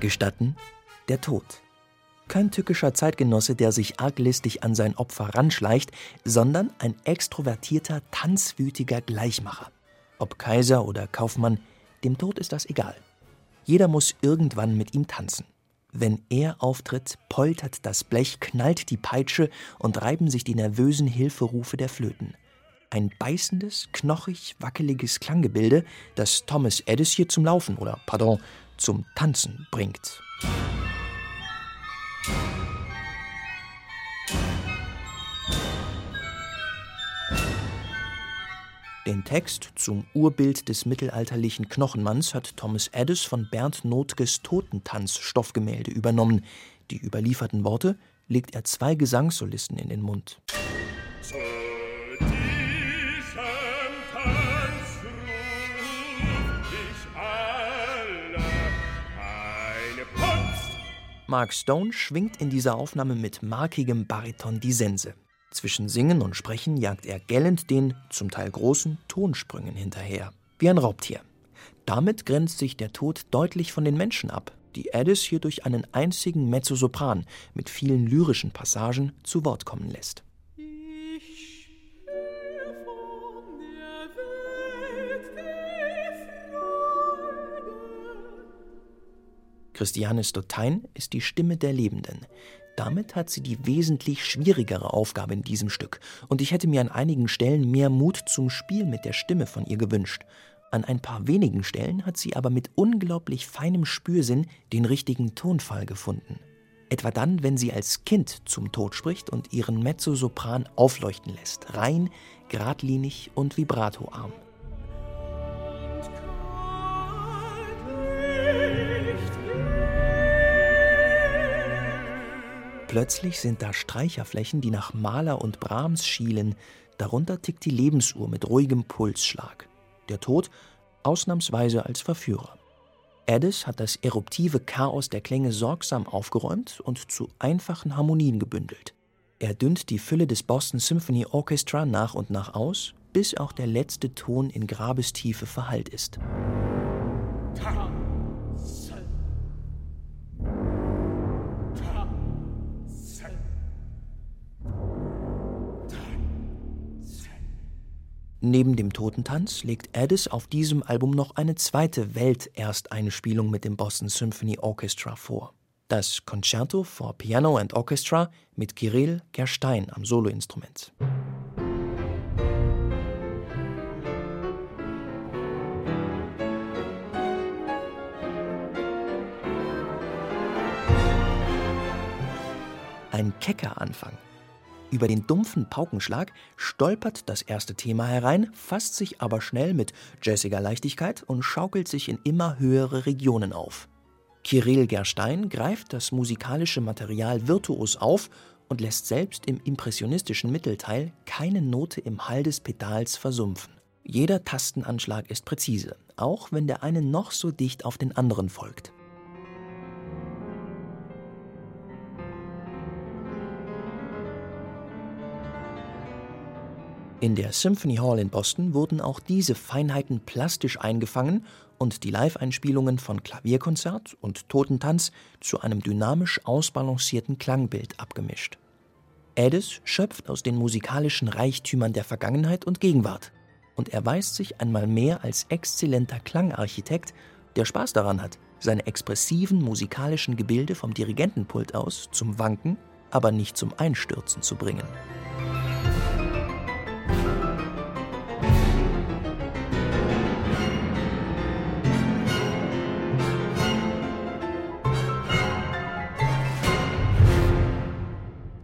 Gestatten, der Tod. Kein tückischer Zeitgenosse, der sich arglistig an sein Opfer ranschleicht, sondern ein extrovertierter, tanzwütiger Gleichmacher. Ob Kaiser oder Kaufmann, dem Tod ist das egal. Jeder muss irgendwann mit ihm tanzen. Wenn er auftritt, poltert das Blech, knallt die Peitsche und reiben sich die nervösen Hilferufe der Flöten. Ein beißendes, knochig, wackeliges Klanggebilde, das Thomas Edis hier zum Laufen oder, pardon, zum Tanzen bringt. Den Text zum Urbild des mittelalterlichen Knochenmanns hat Thomas Addis von Bernd Notges Totentanz-Stoffgemälde übernommen. Die überlieferten Worte legt er zwei Gesangssolisten in den Mund. Zu Mark Stone schwingt in dieser Aufnahme mit markigem Bariton die Sense. Zwischen Singen und Sprechen jagt er gellend den, zum Teil großen, Tonsprüngen hinterher. Wie ein Raubtier. Damit grenzt sich der Tod deutlich von den Menschen ab, die Addis hier durch einen einzigen Mezzosopran mit vielen lyrischen Passagen zu Wort kommen lässt. Christiane Stotein ist die Stimme der Lebenden. Damit hat sie die wesentlich schwierigere Aufgabe in diesem Stück, und ich hätte mir an einigen Stellen mehr Mut zum Spiel mit der Stimme von ihr gewünscht. An ein paar wenigen Stellen hat sie aber mit unglaublich feinem Spürsinn den richtigen Tonfall gefunden. Etwa dann, wenn sie als Kind zum Tod spricht und ihren Mezzosopran aufleuchten lässt, rein, geradlinig und vibratoarm. Plötzlich sind da Streicherflächen, die nach Mahler und Brahms schielen. Darunter tickt die Lebensuhr mit ruhigem Pulsschlag. Der Tod ausnahmsweise als Verführer. Addis hat das eruptive Chaos der Klänge sorgsam aufgeräumt und zu einfachen Harmonien gebündelt. Er dünnt die Fülle des Boston Symphony Orchestra nach und nach aus, bis auch der letzte Ton in Grabestiefe verhallt ist. Ta Neben dem Totentanz legt Addis auf diesem Album noch eine zweite Weltersteinspielung mit dem Boston Symphony Orchestra vor. Das Concerto for Piano and Orchestra mit Kirill Gerstein am Soloinstrument. Ein kecker Anfang, über den dumpfen Paukenschlag stolpert das erste Thema herein, fasst sich aber schnell mit jazziger Leichtigkeit und schaukelt sich in immer höhere Regionen auf. Kirill Gerstein greift das musikalische Material virtuos auf und lässt selbst im impressionistischen Mittelteil keine Note im Hall des Pedals versumpfen. Jeder Tastenanschlag ist präzise, auch wenn der eine noch so dicht auf den anderen folgt. In der Symphony Hall in Boston wurden auch diese Feinheiten plastisch eingefangen und die Live-Einspielungen von Klavierkonzert und Totentanz zu einem dynamisch ausbalancierten Klangbild abgemischt. Addis schöpft aus den musikalischen Reichtümern der Vergangenheit und Gegenwart und erweist sich einmal mehr als exzellenter Klangarchitekt, der Spaß daran hat, seine expressiven musikalischen Gebilde vom Dirigentenpult aus zum Wanken, aber nicht zum Einstürzen zu bringen.